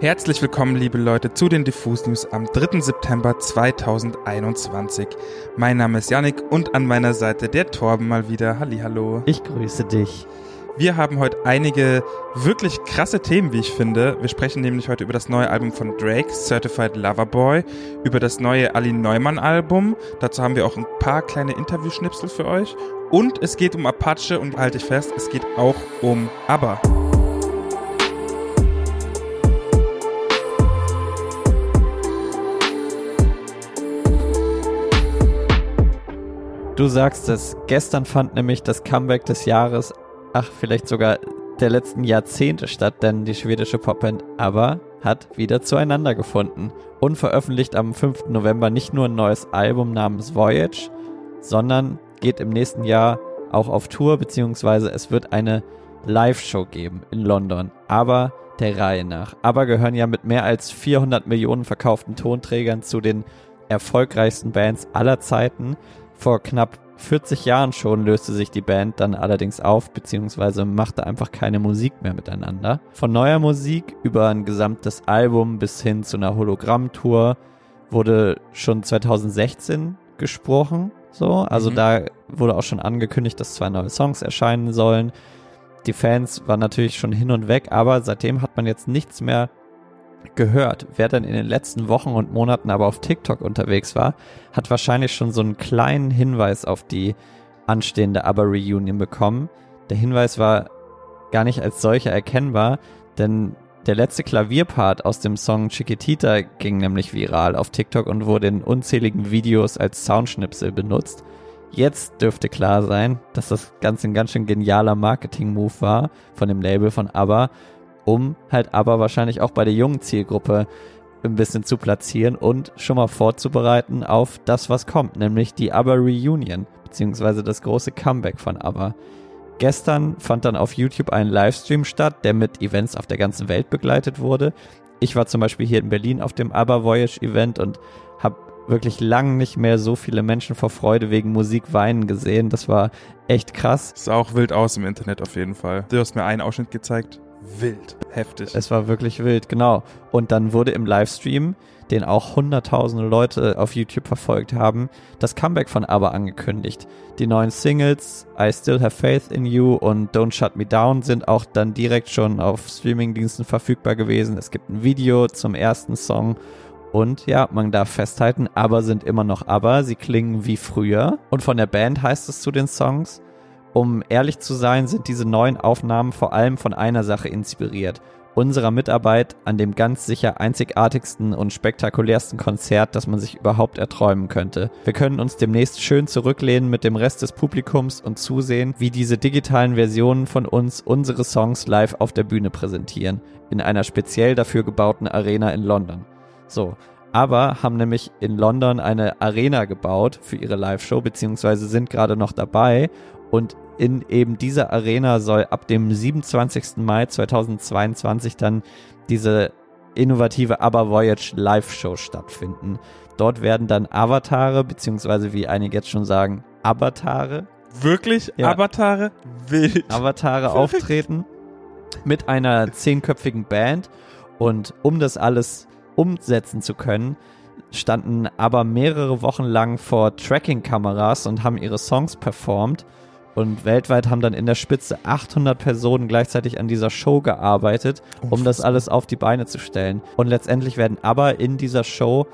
Herzlich willkommen, liebe Leute, zu den Diffus News am 3. September 2021. Mein Name ist Yannick und an meiner Seite der Torben mal wieder. Hallihallo. Ich grüße dich. Wir haben heute einige wirklich krasse Themen, wie ich finde. Wir sprechen nämlich heute über das neue Album von Drake, Certified Lover Boy, über das neue Ali Neumann Album. Dazu haben wir auch ein paar kleine Interviewschnipsel für euch. Und es geht um Apache und halte ich fest, es geht auch um ABBA. Du sagst es, gestern fand nämlich das Comeback des Jahres, ach vielleicht sogar der letzten Jahrzehnte statt, denn die schwedische Popband ABBA hat wieder zueinander gefunden und veröffentlicht am 5. November nicht nur ein neues Album namens Voyage, sondern geht im nächsten Jahr auch auf Tour, beziehungsweise es wird eine Live-Show geben in London, aber der Reihe nach. Aber gehören ja mit mehr als 400 Millionen verkauften Tonträgern zu den erfolgreichsten Bands aller Zeiten vor knapp 40 Jahren schon löste sich die Band dann allerdings auf, beziehungsweise machte einfach keine Musik mehr miteinander. Von neuer Musik über ein gesamtes Album bis hin zu einer Hologrammtour wurde schon 2016 gesprochen. So, also mhm. da wurde auch schon angekündigt, dass zwei neue Songs erscheinen sollen. Die Fans waren natürlich schon hin und weg, aber seitdem hat man jetzt nichts mehr gehört. Wer dann in den letzten Wochen und Monaten aber auf TikTok unterwegs war, hat wahrscheinlich schon so einen kleinen Hinweis auf die anstehende ABBA-Reunion bekommen. Der Hinweis war gar nicht als solcher erkennbar, denn der letzte Klavierpart aus dem Song Chiquitita ging nämlich viral auf TikTok und wurde in unzähligen Videos als Soundschnipsel benutzt. Jetzt dürfte klar sein, dass das Ganze ein ganz schön genialer Marketing-Move war von dem Label von ABBA um halt aber wahrscheinlich auch bei der jungen Zielgruppe ein bisschen zu platzieren und schon mal vorzubereiten auf das, was kommt, nämlich die ABBA Reunion, beziehungsweise das große Comeback von ABBA. Gestern fand dann auf YouTube ein Livestream statt, der mit Events auf der ganzen Welt begleitet wurde. Ich war zum Beispiel hier in Berlin auf dem ABBA Voyage Event und habe wirklich lang nicht mehr so viele Menschen vor Freude wegen Musik weinen gesehen. Das war echt krass. Sah auch wild aus im Internet auf jeden Fall. Du hast mir einen Ausschnitt gezeigt wild, heftig. Es war wirklich wild, genau. Und dann wurde im Livestream, den auch hunderttausende Leute auf YouTube verfolgt haben, das Comeback von ABBA angekündigt. Die neuen Singles I Still Have Faith in You und Don't Shut Me Down sind auch dann direkt schon auf Streamingdiensten verfügbar gewesen. Es gibt ein Video zum ersten Song und ja, man darf festhalten, ABBA sind immer noch ABBA. Sie klingen wie früher. Und von der Band heißt es zu den Songs, um ehrlich zu sein, sind diese neuen Aufnahmen vor allem von einer Sache inspiriert. Unserer Mitarbeit an dem ganz sicher einzigartigsten und spektakulärsten Konzert, das man sich überhaupt erträumen könnte. Wir können uns demnächst schön zurücklehnen mit dem Rest des Publikums und zusehen, wie diese digitalen Versionen von uns unsere Songs live auf der Bühne präsentieren, in einer speziell dafür gebauten Arena in London. So, aber haben nämlich in London eine Arena gebaut für ihre Live-Show, beziehungsweise sind gerade noch dabei und in eben dieser Arena soll ab dem 27. Mai 2022 dann diese innovative ABBA Voyage Live-Show stattfinden. Dort werden dann Avatare, beziehungsweise wie einige jetzt schon sagen, Avatare. Wirklich? Ja. Avatare? Wild. Avatare auftreten mit einer zehnköpfigen Band. Und um das alles umsetzen zu können, standen aber mehrere Wochen lang vor Tracking-Kameras und haben ihre Songs performt. Und weltweit haben dann in der Spitze 800 Personen gleichzeitig an dieser Show gearbeitet, um das alles auf die Beine zu stellen. Und letztendlich werden aber in dieser Show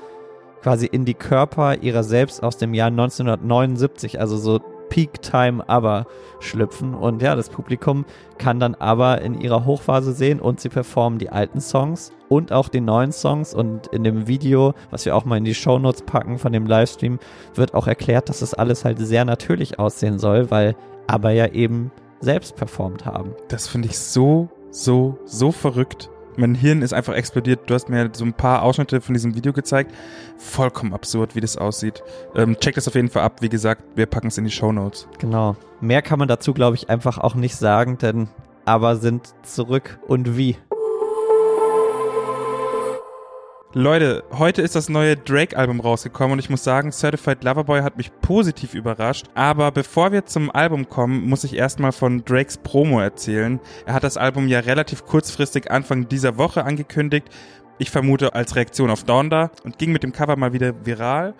quasi in die Körper ihrer selbst aus dem Jahr 1979, also so Peak Time aber schlüpfen. Und ja, das Publikum kann dann aber in ihrer Hochphase sehen und sie performen die alten Songs und auch die neuen Songs. Und in dem Video, was wir auch mal in die Show Notes packen von dem Livestream, wird auch erklärt, dass das alles halt sehr natürlich aussehen soll, weil aber ja eben selbst performt haben. Das finde ich so, so, so verrückt mein Hirn ist einfach explodiert. Du hast mir so ein paar Ausschnitte von diesem Video gezeigt. Vollkommen absurd, wie das aussieht. Ähm, check das auf jeden Fall ab. Wie gesagt, wir packen es in die Show Notes. Genau. Mehr kann man dazu, glaube ich, einfach auch nicht sagen, denn aber sind zurück und wie. Leute, heute ist das neue Drake-Album rausgekommen und ich muss sagen, Certified Loverboy hat mich positiv überrascht. Aber bevor wir zum Album kommen, muss ich erstmal von Drakes Promo erzählen. Er hat das Album ja relativ kurzfristig Anfang dieser Woche angekündigt. Ich vermute als Reaktion auf Donda und ging mit dem Cover mal wieder viral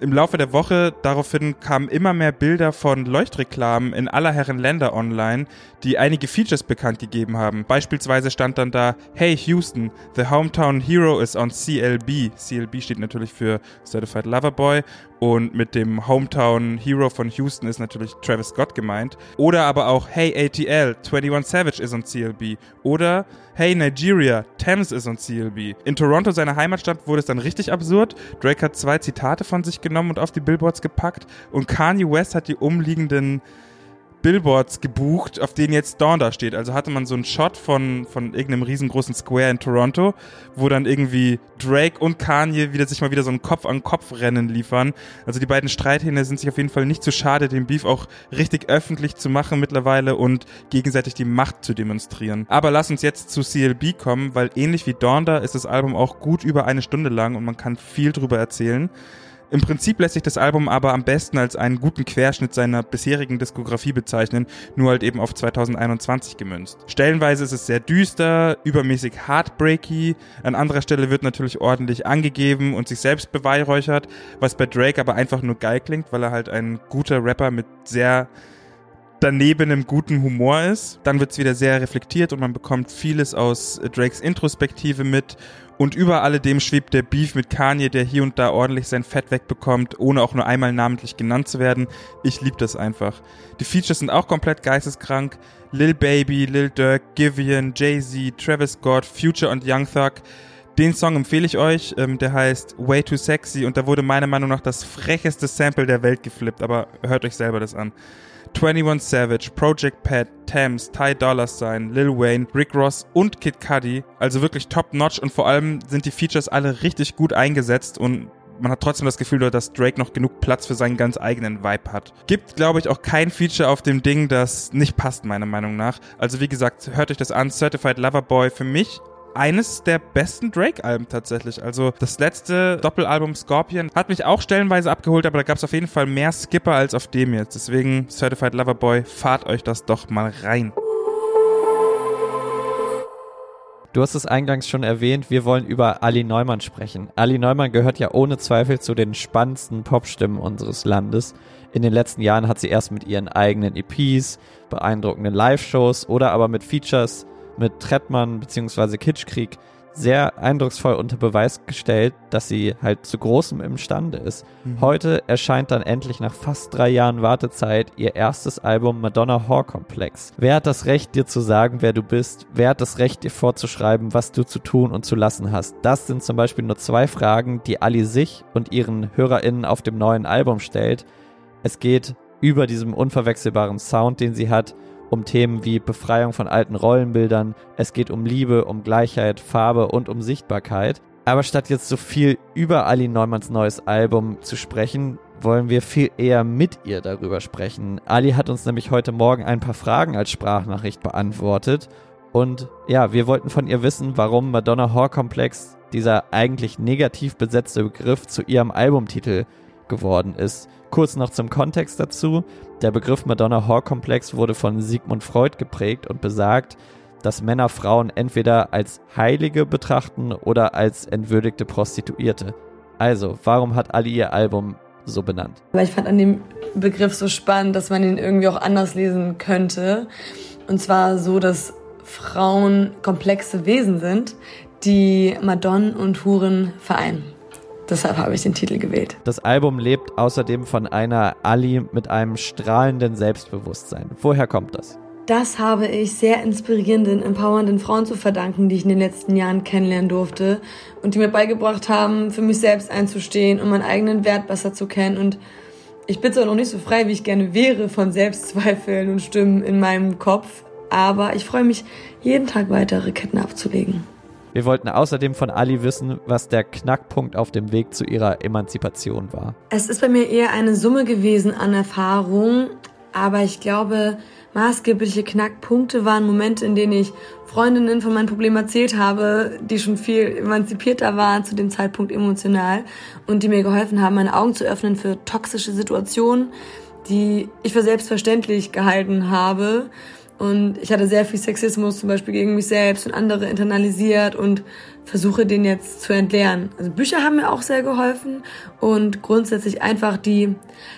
im Laufe der Woche daraufhin kamen immer mehr Bilder von Leuchtreklamen in aller Herren Länder online, die einige Features bekannt gegeben haben. Beispielsweise stand dann da, Hey Houston, the hometown hero is on CLB. CLB steht natürlich für Certified Lover Boy und mit dem Hometown Hero von Houston ist natürlich Travis Scott gemeint. Oder aber auch Hey ATL, 21 Savage is on CLB. Oder Hey Nigeria, Thames is on CLB. In Toronto, seiner Heimatstadt, wurde es dann richtig absurd. Drake hat zwei Zitate von sich genommen und auf die Billboards gepackt. Und Kanye West hat die umliegenden Billboards gebucht, auf denen jetzt Dawn da steht. Also hatte man so einen Shot von, von irgendeinem riesengroßen Square in Toronto, wo dann irgendwie Drake und Kanye wieder sich mal wieder so ein Kopf-an-Kopf-Rennen liefern. Also die beiden Streithähne sind sich auf jeden Fall nicht zu schade, den Beef auch richtig öffentlich zu machen mittlerweile und gegenseitig die Macht zu demonstrieren. Aber lass uns jetzt zu CLB kommen, weil ähnlich wie Donda ist das Album auch gut über eine Stunde lang und man kann viel drüber erzählen. Im Prinzip lässt sich das Album aber am besten als einen guten Querschnitt seiner bisherigen Diskografie bezeichnen, nur halt eben auf 2021 gemünzt. Stellenweise ist es sehr düster, übermäßig heartbreaky, an anderer Stelle wird natürlich ordentlich angegeben und sich selbst beweihräuchert, was bei Drake aber einfach nur geil klingt, weil er halt ein guter Rapper mit sehr daneben einem guten Humor ist. Dann wird es wieder sehr reflektiert und man bekommt vieles aus Drakes Introspektive mit und über alledem schwebt der Beef mit Kanye, der hier und da ordentlich sein Fett wegbekommt, ohne auch nur einmal namentlich genannt zu werden. Ich lieb das einfach. Die Features sind auch komplett geisteskrank. Lil Baby, Lil Durk, Givian, Jay-Z, Travis Scott, Future und Young Thug. Den Song empfehle ich euch, ähm, der heißt Way Too Sexy und da wurde meiner Meinung nach das frecheste Sample der Welt geflippt, aber hört euch selber das an. 21 Savage, Project Pat, Thames, Ty Dolla Sign, Lil Wayne, Rick Ross und Kid Cudi. Also wirklich top-notch und vor allem sind die Features alle richtig gut eingesetzt und man hat trotzdem das Gefühl, dass Drake noch genug Platz für seinen ganz eigenen Vibe hat. Gibt, glaube ich, auch kein Feature auf dem Ding, das nicht passt, meiner Meinung nach. Also wie gesagt, hört euch das an. Certified Lover Boy für mich eines der besten Drake-Alben tatsächlich. Also das letzte Doppelalbum Scorpion hat mich auch stellenweise abgeholt, aber da gab es auf jeden Fall mehr Skipper als auf dem jetzt. Deswegen Certified Lover Boy, fahrt euch das doch mal rein. Du hast es eingangs schon erwähnt, wir wollen über Ali Neumann sprechen. Ali Neumann gehört ja ohne Zweifel zu den spannendsten Popstimmen unseres Landes. In den letzten Jahren hat sie erst mit ihren eigenen EPs, beeindruckenden Live-Shows oder aber mit Features mit Trettmann bzw. Kitschkrieg sehr eindrucksvoll unter Beweis gestellt, dass sie halt zu großem imstande ist. Mhm. Heute erscheint dann endlich nach fast drei Jahren Wartezeit ihr erstes Album Madonna Horror Complex. Wer hat das Recht, dir zu sagen, wer du bist? Wer hat das Recht, dir vorzuschreiben, was du zu tun und zu lassen hast? Das sind zum Beispiel nur zwei Fragen, die Ali sich und ihren HörerInnen auf dem neuen Album stellt. Es geht über diesem unverwechselbaren Sound, den sie hat, um Themen wie Befreiung von alten Rollenbildern, es geht um Liebe, um Gleichheit, Farbe und um Sichtbarkeit. Aber statt jetzt so viel über Ali Neumanns neues Album zu sprechen, wollen wir viel eher mit ihr darüber sprechen. Ali hat uns nämlich heute Morgen ein paar Fragen als Sprachnachricht beantwortet. Und ja, wir wollten von ihr wissen, warum Madonna Horror Complex, dieser eigentlich negativ besetzte Begriff, zu ihrem Albumtitel geworden ist. Kurz noch zum Kontext dazu. Der Begriff Madonna-Whore-Komplex wurde von Sigmund Freud geprägt und besagt, dass Männer Frauen entweder als Heilige betrachten oder als entwürdigte Prostituierte. Also, warum hat Ali ihr Album so benannt? Weil ich fand an dem Begriff so spannend, dass man ihn irgendwie auch anders lesen könnte. Und zwar so, dass Frauen komplexe Wesen sind, die Madonnen und Huren vereinen. Deshalb habe ich den Titel gewählt. Das Album lebt außerdem von einer Ali mit einem strahlenden Selbstbewusstsein. Woher kommt das? Das habe ich sehr inspirierenden, empowernden Frauen zu verdanken, die ich in den letzten Jahren kennenlernen durfte und die mir beigebracht haben, für mich selbst einzustehen und meinen eigenen Wert besser zu kennen. Und ich bin zwar noch nicht so frei, wie ich gerne wäre von Selbstzweifeln und Stimmen in meinem Kopf, aber ich freue mich, jeden Tag weitere Ketten abzulegen. Wir wollten außerdem von Ali wissen, was der Knackpunkt auf dem Weg zu ihrer Emanzipation war. Es ist bei mir eher eine Summe gewesen an Erfahrungen, Aber ich glaube, maßgebliche Knackpunkte waren Momente, in denen ich Freundinnen von meinem Problem erzählt habe, die schon viel emanzipierter waren zu dem Zeitpunkt emotional und die mir geholfen haben, meine Augen zu öffnen für toxische Situationen, die ich für selbstverständlich gehalten habe und ich hatte sehr viel Sexismus zum Beispiel gegen mich selbst und andere internalisiert und versuche den jetzt zu entleeren. Also Bücher haben mir auch sehr geholfen und grundsätzlich einfach die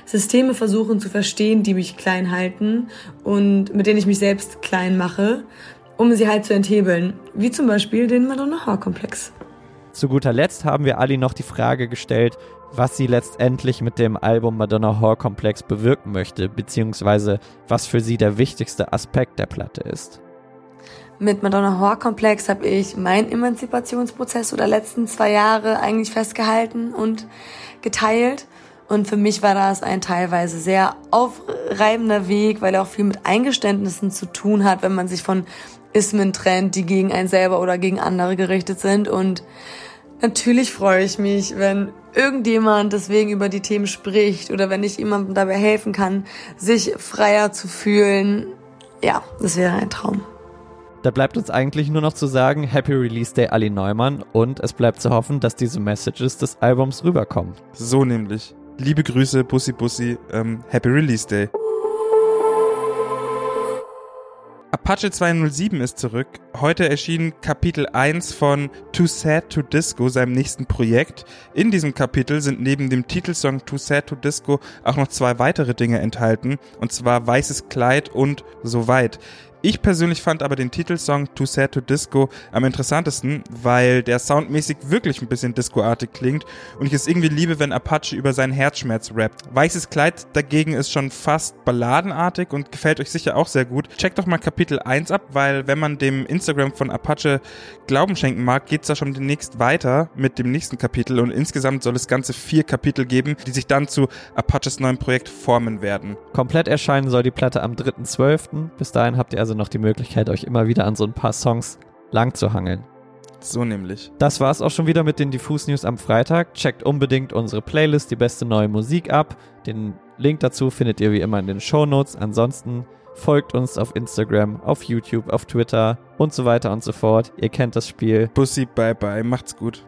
Systeme versuchen zu verstehen, die mich klein halten und mit denen ich mich selbst klein mache, um sie halt zu enthebeln. Wie zum Beispiel den Madonna-Hor-Komplex. Zu guter Letzt haben wir Ali noch die Frage gestellt, was sie letztendlich mit dem Album Madonna Hall Komplex bewirken möchte, beziehungsweise was für sie der wichtigste Aspekt der Platte ist. Mit Madonna Hall Komplex habe ich meinen Emanzipationsprozess oder letzten zwei Jahre eigentlich festgehalten und geteilt. Und für mich war das ein teilweise sehr aufreibender Weg, weil er auch viel mit Eingeständnissen zu tun hat, wenn man sich von Ismen trennt, die gegen einen selber oder gegen andere gerichtet sind. Und natürlich freue ich mich, wenn irgendjemand deswegen über die Themen spricht oder wenn ich jemandem dabei helfen kann, sich freier zu fühlen. Ja, das wäre ein Traum. Da bleibt uns eigentlich nur noch zu sagen, Happy Release Day Ali Neumann und es bleibt zu hoffen, dass diese Messages des Albums rüberkommen. So nämlich. Liebe Grüße, Bussi Bussi, ähm, Happy Release Day. Apache 207 ist zurück. Heute erschien Kapitel 1 von Too Sad to Disco, seinem nächsten Projekt. In diesem Kapitel sind neben dem Titelsong Too Sad to Disco auch noch zwei weitere Dinge enthalten, und zwar Weißes Kleid und So weit. Ich persönlich fand aber den Titelsong Too Sad to Disco am interessantesten, weil der soundmäßig wirklich ein bisschen discoartig klingt und ich es irgendwie liebe, wenn Apache über seinen Herzschmerz rappt. Weißes Kleid dagegen ist schon fast balladenartig und gefällt euch sicher auch sehr gut. Checkt doch mal Kapitel 1 ab, weil wenn man dem Instagram von Apache Glauben schenken mag, geht's da schon demnächst weiter mit dem nächsten Kapitel und insgesamt soll es ganze vier Kapitel geben, die sich dann zu Apaches neuem Projekt formen werden. Komplett erscheinen soll die Platte am 3.12. Bis dahin habt ihr also noch die Möglichkeit, euch immer wieder an so ein paar Songs lang zu hangeln. So nämlich. Das war's auch schon wieder mit den Diffus News am Freitag. Checkt unbedingt unsere Playlist, die beste neue Musik ab. Den Link dazu findet ihr wie immer in den Show Notes. Ansonsten folgt uns auf Instagram, auf YouTube, auf Twitter und so weiter und so fort. Ihr kennt das Spiel. Bussi, bye bye, macht's gut.